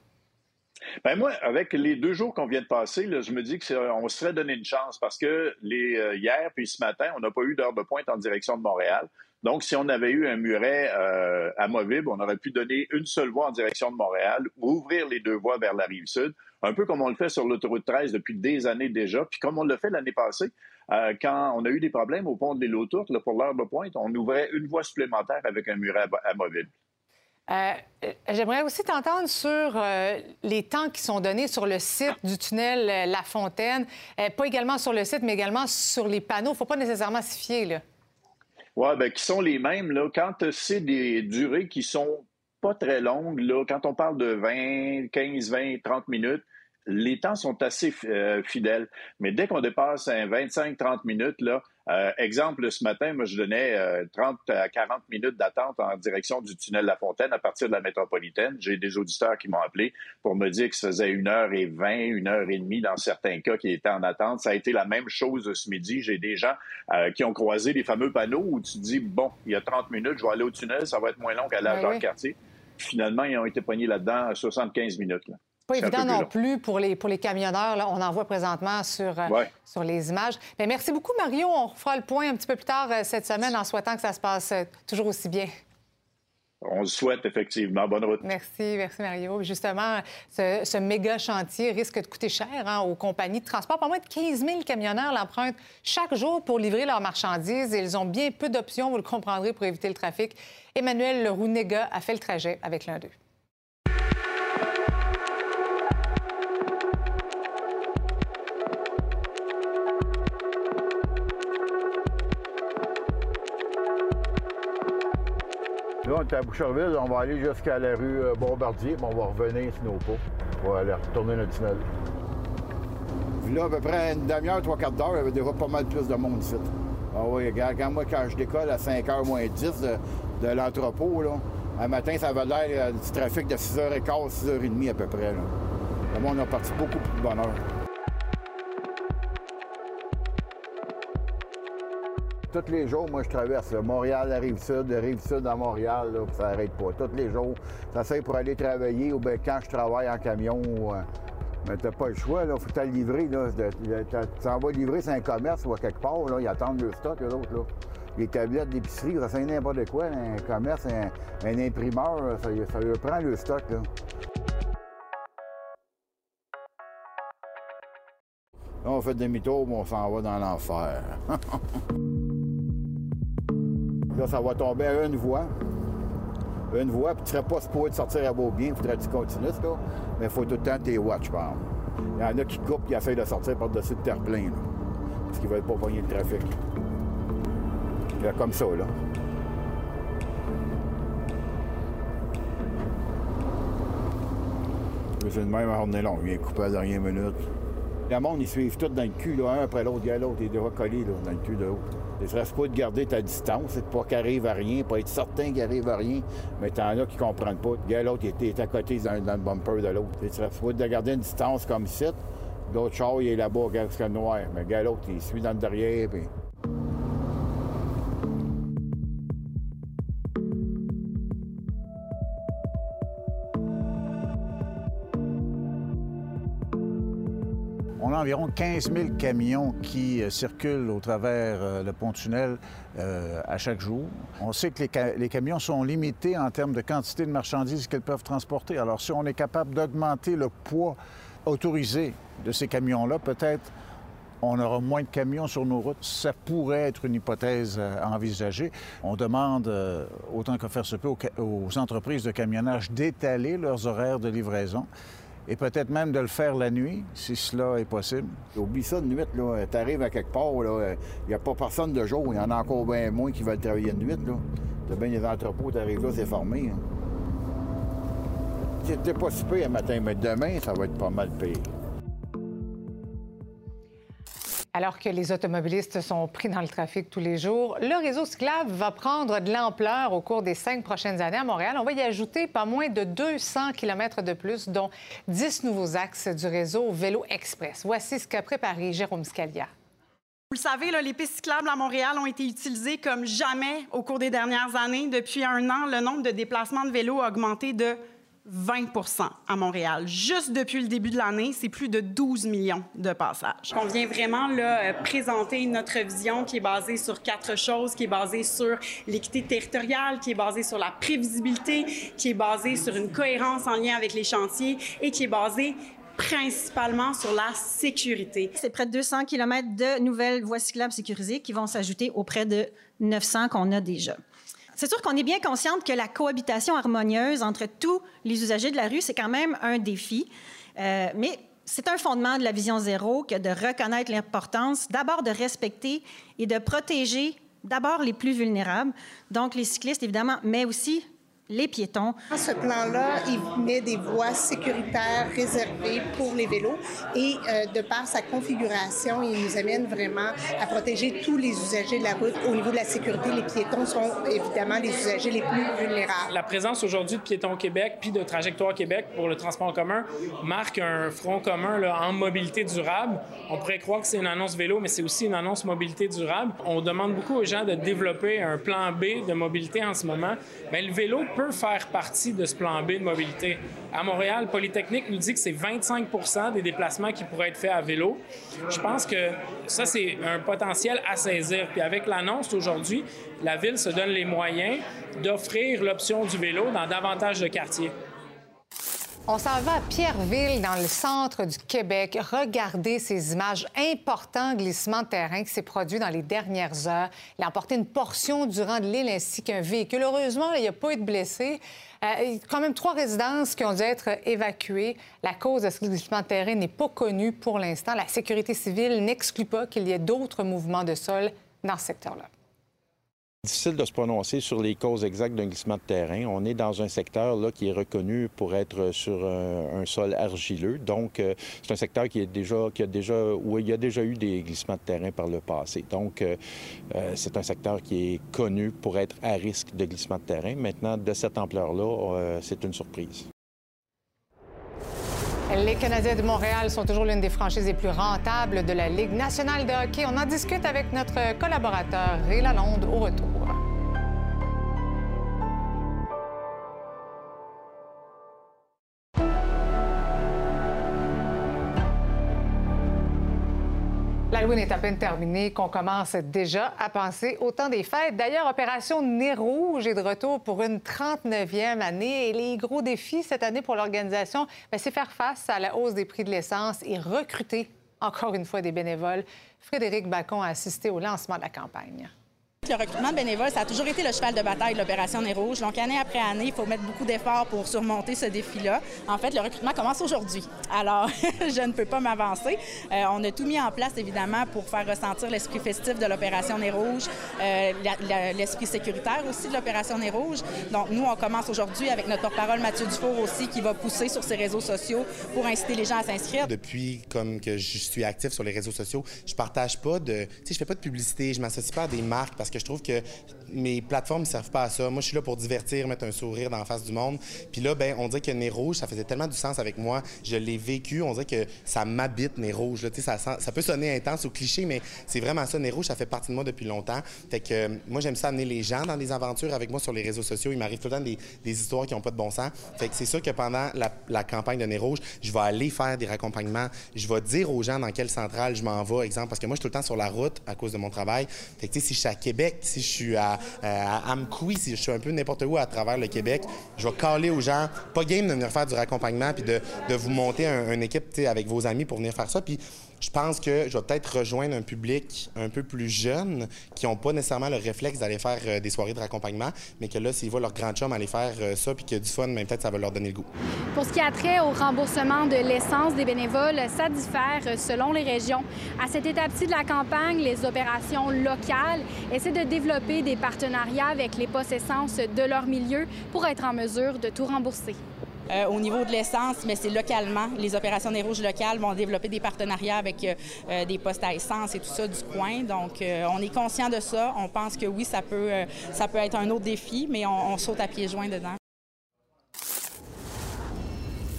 Ben moi, avec les deux jours qu'on vient de passer, je me dis qu'on se serait donné une chance parce que les, euh, hier puis ce matin, on n'a pas eu d'heure de pointe en direction de Montréal. Donc, si on avait eu un muret amovible, on aurait pu donner une seule voie en direction de Montréal ou ouvrir les deux voies vers la rive sud un peu comme on le fait sur l'autoroute 13 depuis des années déjà, puis comme on l'a fait l'année passée, euh, quand on a eu des problèmes au pont de l'île pour l'heure de pointe, on ouvrait une voie supplémentaire avec un muret amovible. Euh, J'aimerais aussi t'entendre sur euh, les temps qui sont donnés sur le site du tunnel euh, La Fontaine, pas également sur le site, mais également sur les panneaux. Il ne faut pas nécessairement s'y fier, là. Oui, bien, qui sont les mêmes. Là, quand c'est des durées qui sont pas très longues, là, quand on parle de 20, 15, 20, 30 minutes, les temps sont assez euh, fidèles. Mais dès qu'on dépasse un 25-30 minutes, là, euh, exemple, ce matin, moi, je donnais 30 euh, à 40 minutes d'attente en direction du tunnel La Fontaine à partir de la métropolitaine. J'ai des auditeurs qui m'ont appelé pour me dire que ça faisait une heure et vingt, une heure et demie dans certains cas qui étaient en attente. Ça a été la même chose ce midi. J'ai des gens qui ont croisé les fameux panneaux où tu dis, bon, il y a 30 minutes, je vais aller au tunnel, ça va être moins long qu'à l'âge ben quartier. Finalement, ils ont été poignés là-dedans 75 minutes. Là pas évident non plus pour les, pour les camionneurs. Là. On en voit présentement sur, euh, sur les images. Mais merci beaucoup, Mario. On fera le point un petit peu plus tard euh, cette semaine en souhaitant que ça se passe euh, toujours aussi bien. On le souhaite effectivement. Bonne route. Merci, merci Mario. Justement, ce, méga chantier risque de coûter cher hein, aux compagnies de transport. Pas moins de 15 000 camionneurs l'empruntent chaque jour pour livrer leurs marchandises. Ils ont bien peu d'options, vous le comprendrez, pour éviter le trafic. Emmanuel Leroux-Néga a fait le trajet avec l'un d'eux. On va aller jusqu'à la rue euh, Bombardier, puis on va revenir sur nos pas pour aller retourner notre tunnel. là, à peu près une demi-heure, trois quarts d'heure, il y avait déjà pas mal plus de monde ici. Ah oui, regarde, moi, quand je décolle à 5h moins 10 de, l'entrepôt, là, un matin, ça avait l'air euh, du trafic de 6h15, 6h30 à peu près. Là. Moi, on a parti beaucoup plus de bonne tous les jours, moi, je traverse Montréal, la Rive-Sud, la Rive-Sud à Montréal, là, ça n'arrête pas. Tous les jours, ça sert pour aller travailler ou bien quand je travaille en camion. Euh, mais t'as pas le choix, là. Faut que livrer. Tu s'en vas livrer, c'est un commerce ou à quelque part, là. Ils attendent le stock, eux autres, là. Les tablettes d'épicerie, ça sert n'importe quoi. Un commerce, un, imprimeur, ça, ça prend le stock, là. Là, on fait demi-tour, on s'en va dans l'enfer. Là, ça va tomber à une voie. Une voie, puis tu serais pas supposé de sortir à beau bien, il faudrait que tu continues, là. Mais il faut tout le temps tes watch, par Il y en a qui coupent, qui essayent de sortir par-dessus le terre-plein. Parce qu'ils veulent pas pogner le trafic. Là, comme ça, là. C'est le même à journée longue. Il vient couper à la dernière minute. Le monde, ils suivent tout dans le cul, là, un après l'autre. Il y a l'autre, il est déjà collé là, dans le cul de l'autre. Il serait pas de garder ta distance, c'est pas qu'il arrive à rien, pas être certain qu'il arrive à rien, mais t'en as qui comprennent pas. Gars, l'autre, il est à côté dans, le bumper de l'autre. Il serait pas de garder une distance comme ici. L'autre char, il est là-bas, regarde ce noir. Mais gars, l'autre, il suit dans le derrière. Environ 15 000 camions qui euh, circulent au travers euh, le pont-tunnel euh, à chaque jour. On sait que les, camions sont limités en termes de quantité de marchandises qu'ils peuvent transporter. Alors, si on est capable d'augmenter le poids autorisé de ces camions-là, peut-être on aura moins de camions sur nos routes. Ça pourrait être une hypothèse à envisager. On demande, autant que faire se peut, aux entreprises de camionnage d'étaler leurs horaires de livraison et peut-être même de le faire la nuit, si cela est possible. Oublie ça de nuit, là. T'arrives à quelque part, là. Il n'y a pas personne de jour. Il y en a encore bien moins qui veulent travailler de nuit, là. T'as bien des entrepôts, t'arrives là, c'est formé. Hein. C'était pas super un matin, mais demain, ça va être pas mal pire. Alors que les automobilistes sont pris dans le trafic tous les jours, le réseau cyclable va prendre de l'ampleur au cours des cinq prochaines années à Montréal. On va y ajouter pas moins de 200 km de plus, dont 10 nouveaux axes du réseau Vélo Express. Voici ce qu'a préparé Jérôme Scalia. Vous le savez, les pistes cyclables à Montréal ont été utilisées comme jamais au cours des dernières années. Depuis un an, le nombre de déplacements de vélos a augmenté de 20% à Montréal. Juste depuis le début de l'année, c'est plus de 12 millions de passages. On vient vraiment là, euh, présenter notre vision qui est basée sur quatre choses, qui est basée sur l'équité territoriale, qui est basée sur la prévisibilité, qui est basée sur une cohérence en lien avec les chantiers et qui est basée principalement sur la sécurité. C'est près de 200 km de nouvelles voies cyclables sécurisées qui vont s'ajouter auprès de 900 qu'on a déjà. C'est sûr qu'on est bien consciente que la cohabitation harmonieuse entre tous les usagers de la rue, c'est quand même un défi. Euh, mais c'est un fondement de la vision zéro que de reconnaître l'importance d'abord de respecter et de protéger d'abord les plus vulnérables, donc les cyclistes évidemment, mais aussi les piétons. Ce plan-là, il met des voies sécuritaires réservées pour les vélos et euh, de par sa configuration, il nous amène vraiment à protéger tous les usagers de la route. Au niveau de la sécurité, les piétons sont évidemment les usagers les plus vulnérables. La présence aujourd'hui de Piétons Québec puis de Trajectoire Québec pour le transport en commun marque un front commun là, en mobilité durable. On pourrait croire que c'est une annonce vélo, mais c'est aussi une annonce mobilité durable. On demande beaucoup aux gens de développer un plan B de mobilité en ce moment. Mais le vélo peut faire partie de ce plan B de mobilité. À Montréal, Polytechnique nous dit que c'est 25 des déplacements qui pourraient être faits à vélo. Je pense que ça, c'est un potentiel à saisir. Puis avec l'annonce aujourd'hui, la Ville se donne les moyens d'offrir l'option du vélo dans davantage de quartiers. On s'en va à Pierreville, dans le centre du Québec. Regardez ces images. Importants glissements de terrain qui s'est produit dans les dernières heures. Il a emporté une portion du rang de l'île ainsi qu'un véhicule. Heureusement, il n'y a pas eu de blessés. Euh, il y a quand même trois résidences qui ont dû être évacuées. La cause de ce glissement de terrain n'est pas connue pour l'instant. La sécurité civile n'exclut pas qu'il y ait d'autres mouvements de sol dans ce secteur-là. Difficile de se prononcer sur les causes exactes d'un glissement de terrain. On est dans un secteur là, qui est reconnu pour être sur un, sol argileux. Donc, euh, c'est un secteur qui est déjà, qui a déjà, où il y a déjà eu des glissements de terrain par le passé. Donc, euh, euh, c'est un secteur qui est connu pour être à risque de glissement de terrain. Maintenant, de cette ampleur-là, c'est une surprise. Les Canadiens de Montréal sont toujours l'une des franchises les plus rentables de la Ligue nationale de hockey. On en discute avec notre collaborateur Ray Lalonde au retour. L'Halloween est à peine terminé, qu'on commence déjà à penser au temps des fêtes. D'ailleurs, Opération Nez Rouge est de retour pour une 39e année. Et les gros défis cette année pour l'organisation, ben, c'est faire face à la hausse des prix de l'essence et recruter encore une fois des bénévoles. Frédéric Bacon a assisté au lancement de la campagne. Le recrutement de bénévoles, ça a toujours été le cheval de bataille de l'opération Nez Rouge. Donc, année après année, il faut mettre beaucoup d'efforts pour surmonter ce défi-là. En fait, le recrutement commence aujourd'hui. Alors, je ne peux pas m'avancer. Euh, on a tout mis en place, évidemment, pour faire ressentir l'esprit festif de l'opération Nez Rouge, euh, l'esprit sécuritaire aussi de l'opération Nez Rouge. Donc, nous, on commence aujourd'hui avec notre porte-parole Mathieu Dufour aussi, qui va pousser sur ses réseaux sociaux pour inciter les gens à s'inscrire. Depuis comme que je suis actif sur les réseaux sociaux, je partage pas de... Tu sais, je fais pas de publicité, je m'associe pas à des marques parce que je trouve que mes plateformes ne servent pas à ça. Moi, je suis là pour divertir, mettre un sourire dans la face du monde. Puis là, ben, on dirait que Nez Rouge, ça faisait tellement du sens avec moi. Je l'ai vécu. On dirait que ça m'habite, Nez Rouge. Là. Ça, ça peut sonner intense ou cliché, mais c'est vraiment ça. Nez Rouge, ça fait partie de moi depuis longtemps. Fait que euh, moi, j'aime ça amener les gens dans des aventures avec moi sur les réseaux sociaux. Il m'arrive tout le temps des, histoires qui n'ont pas de bon sens. Fait que c'est sûr que pendant la, campagne de Nez Rouge, je vais aller faire des raccompagnements. Je vais dire aux gens dans quelle centrale je m'en vais, exemple, parce que moi, je suis tout le temps sur la route à cause de mon travail. Fait que si je suis à Québec, si je suis à, à Amqui, si je suis un peu n'importe où à travers le Québec, je vais caler aux gens, pas game de venir faire du raccompagnement puis de, vous monter un, une équipe avec vos amis pour venir faire ça. Puis je pense que je vais peut-être rejoindre un public un peu plus jeune qui n'ont pas nécessairement le réflexe d'aller faire euh, des soirées de raccompagnement, mais que là, s'ils voient leur grand chum aller faire euh, ça puis qu'il y a du fun, même peut-être ça va leur donner le goût. Pour ce qui a trait au remboursement de l'essence des bénévoles, ça diffère euh, selon les régions. À cette étape-ci de la campagne, les opérations locales essaient de développer des partenariats avec les essence de leur milieu pour être en mesure de tout rembourser. Euh, au niveau de l'essence, mais c'est localement. Les opérations des rouges locales vont développer des partenariats avec euh, euh, des postes à essence et tout ça du coin. Donc, on est conscient de ça. On pense que oui, ça peut, ça peut être un autre défi, mais on, saute à pieds joints dedans.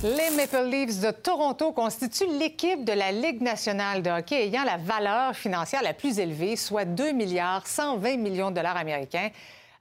Les Maple Leafs de Toronto constituent l'équipe de la Ligue nationale de hockey ayant la valeur financière la plus élevée, soit 2 milliards 120 millions de dollars américains.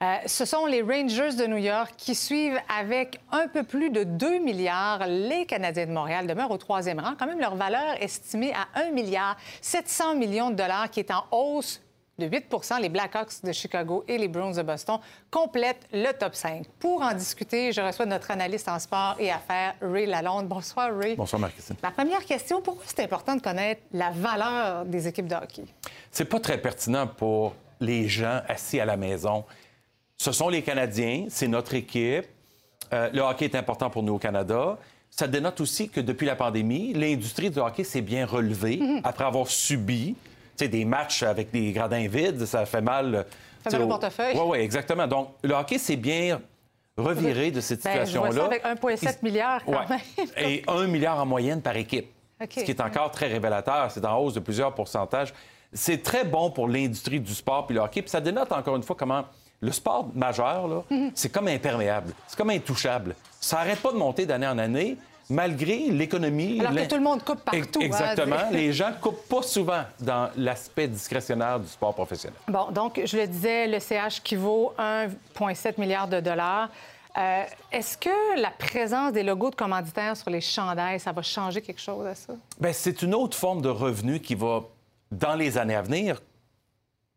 Euh, ce sont les Rangers de New York qui suivent avec un peu plus de 2 milliards. Les Canadiens de Montréal demeurent au troisième rang. Quand même, leur valeur estimée à 1 milliard 700 millions de dollars, qui est en hausse de 8% Les Blackhawks de Chicago et les Bruins de Boston complètent le top 5. Pour en discuter, je reçois notre analyste en sport et affaires, Ray Lalonde. Bonsoir, Ray. Bonsoir, Marc-Christine. La première question, pourquoi c'est important de connaître la valeur des équipes de hockey? C'est pas très pertinent pour les gens assis à la maison ce sont les Canadiens, c'est notre équipe. Euh, le hockey est important pour nous au Canada. Ça dénote aussi que depuis la pandémie, l'industrie du hockey s'est bien relevée mhm. après avoir subi des matchs avec des gradins vides, ça fait mal. Ça fait mal au portefeuille. Oui, oui, exactement. Donc, le hockey, c'est bien reviré de cette Ben, situation-là. avec 1,7 milliard quand Ouais. même. Et 1 milliard en moyenne par équipe. Ce qui est encore très révélateur. C'est en hausse de plusieurs pourcentages. C'est très bon pour l'industrie du sport puis le hockey. Puis ça dénote encore une fois comment le sport majeur, là, Mhm. c'est comme imperméable. C'est comme intouchable. Ça n'arrête pas de monter d'année en année, malgré l'économie. Alors que tout le monde coupe partout. hein, Exactement. Les gens coupent pas souvent dans l'aspect discrétionnaire du sport professionnel. Bon, donc, je le disais, le CH qui vaut 1,7 milliard de dollars. Euh, Est-ce que la présence des logos de commanditaires sur les chandails, ça va changer quelque chose à ça? Bien, c'est une autre forme de revenu qui va, dans les années à venir,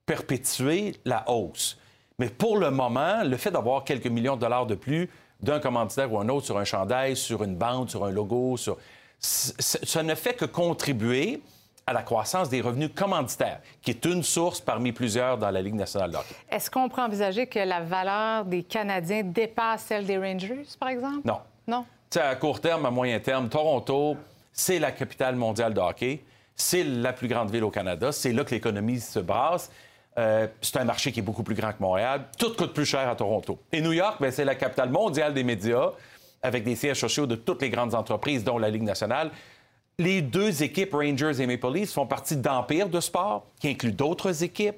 perpétuer la hausse. Mais pour le moment, le fait d'avoir quelques millions de dollars de plus d'un commanditaire ou un autre sur un chandail, sur une bande, sur un logo, sur... ça ne fait que contribuer à la croissance des revenus commanditaires, qui est une source parmi plusieurs dans la Ligue nationale de hockey. Est-ce qu'on peut envisager que la valeur des Canadiens dépasse celle des Rangers, par exemple? Non. Non? À court terme, à moyen terme, Toronto, c'est la capitale mondiale de hockey. C'est la plus grande ville au Canada. C'est là que l'économie se brasse. Euh, c'est un marché qui est beaucoup plus grand que Montréal. Tout coûte plus cher à Toronto. Et New York, ben, c'est la capitale mondiale des médias, avec des sièges sociaux de toutes les grandes entreprises, dont la Ligue nationale. Les deux équipes, Rangers et Maple Leafs, font partie d'Empire de sport, qui inclut d'autres équipes.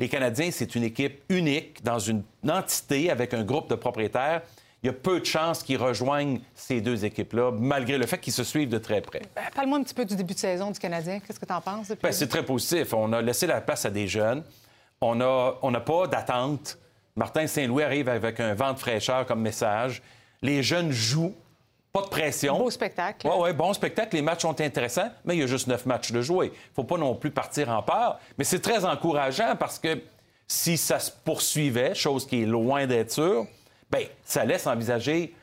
Les Canadiens, c'est une équipe unique dans une entité avec un groupe de propriétaires. Il y a peu de chances qu'ils rejoignent ces deux équipes-là, malgré le fait qu'ils se suivent de très près. Ben, Parle-moi un petit peu du début de saison du Canadien. Qu'est-ce que tu en penses? depuis? Ben, c'est très positif. On a laissé la place à des jeunes. On n'a on pas d'attente. Martin Saint-Louis arrive avec un vent de fraîcheur comme message. Les jeunes jouent. Pas de pression. Beau spectacle. Oui, oui, bon spectacle. Les matchs sont intéressants, mais il y a juste neuf matchs de jouer. Il ne faut pas non plus partir en peur. Mais c'est très encourageant parce que si ça se poursuivait, chose qui est loin d'être sûre, bien, ça laisse envisager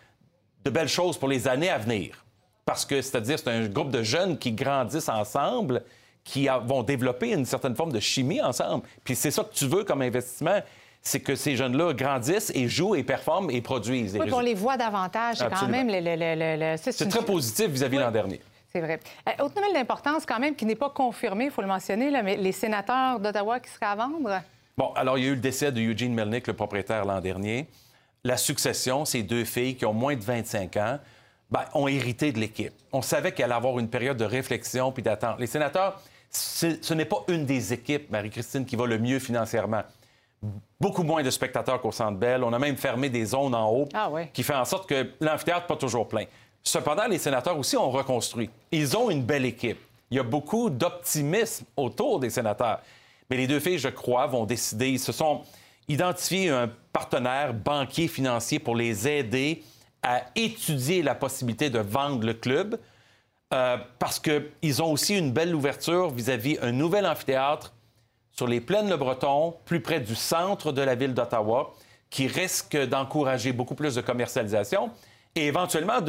de belles choses pour les années à venir. Parce que, c'est-à-dire, c'est un groupe de jeunes qui grandissent ensemble, qui a- vont développer une certaine forme de chimie ensemble. Puis c'est ça que tu veux comme investissement, c'est que ces jeunes-là grandissent et jouent et performent et produisent. Oui, on les voit davantage. C'est quand même... Le, le- le- le- le- C'est très positif vis-à-vis de l'an dernier. C'est vrai. Euh, autre nouvelle d'importance, quand même, qui n'est pas confirmée, il faut le mentionner, là, mais les sénateurs d'Ottawa qui seraient à vendre? Bon, alors il y a eu le décès de Eugene Melnick, le propriétaire, l'an dernier. La succession, ces deux filles qui ont moins de 25 ans, ben, ont hérité de l'équipe. On savait qu'elle allait avoir une période de réflexion puis d'attente. Les sénateurs, ce n'est pas une des équipes, Marie-Christine, qui va le mieux financièrement. Beaucoup moins de spectateurs qu'au Centre Bell. On a même fermé des zones en haut Ah qui fait en sorte que l'amphithéâtre n'est pas toujours plein. Cependant, les sénateurs aussi ont reconstruit. Ils ont une belle équipe. Il y a beaucoup d'optimisme autour des sénateurs. Mais les deux filles, je crois, vont décider. Ils se sont identifiés un partenaire banquier financier pour les aider à étudier la possibilité de vendre le club euh, parce qu'ils ont aussi une belle ouverture vis-à-vis un nouvel amphithéâtre sur les plaines Le Breton, plus près du centre de la ville d'Ottawa, qui risque d'encourager beaucoup plus de commercialisation et éventuellement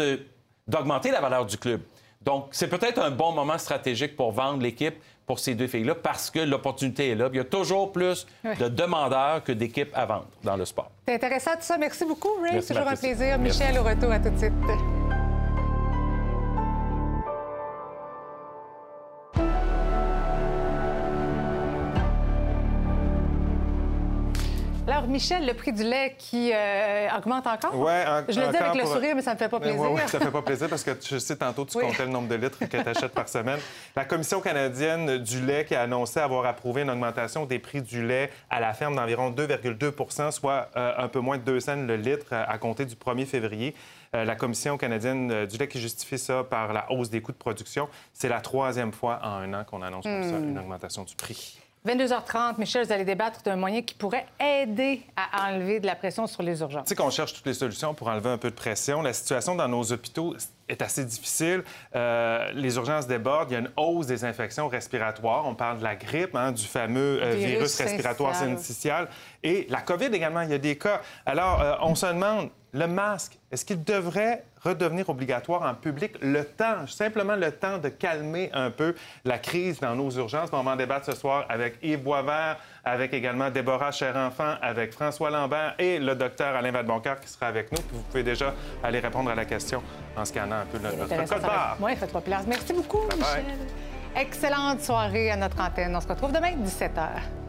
d'augmenter la valeur du club. Donc, c'est peut-être un bon moment stratégique pour vendre l'équipe pour ces deux filles-là parce que l'opportunité est là. Il y a toujours plus de demandeurs que d'équipes à vendre dans le sport. C'est intéressant tout ça. Merci beaucoup, Ray. Merci, Toujours un plaisir. Merci. Michel, au retour. À tout de suite. Alors, Michel, le prix du lait qui euh, augmente encore? Ouais, en- Je le dis avec le pour- sourire, mais ça me fait pas plaisir. ouais, ça fait pas plaisir parce que je sais, tantôt, tu Oui. comptais le nombre de litres que tu achètes par semaine. La Commission canadienne du lait qui a annoncé avoir approuvé une augmentation des prix du lait à la ferme d'environ 2,2% soit euh, un peu moins de 2 cents le litre euh, à compter du 1er février. Euh, la Commission canadienne du lait qui justifie ça par la hausse des coûts de production. C'est la troisième fois en un an qu'on annonce comme ça Hmm. une augmentation du prix. 22h30, Michel, vous allez débattre d'un moyen qui pourrait aider à enlever de la pression sur les urgences. Tu sais qu'on cherche toutes les solutions pour enlever un peu de pression. La situation dans nos hôpitaux est assez difficile. Euh, les urgences débordent. Il y a une hausse des infections respiratoires. On parle de la grippe, hein, du fameux euh, Virus virus, respiratoire syncytial. syncytial. Et la COVID également, il y a des cas. Alors, euh, on se demande, le masque, est-ce qu'il devrait redevenir obligatoire en public le temps, simplement le temps de calmer un peu la crise dans nos urgences? On va en débattre ce soir avec Yves Boisvert, avec également Déborah Cher-Enfant, avec François Lambert et le docteur Alain Vadeboncoeur qui sera avec nous. Vous pouvez déjà aller répondre à la question en scannant un peu notre, code barre. Oui, faites-toi place. Merci beaucoup. Michel. Excellente soirée à notre antenne. On se retrouve demain, 17h.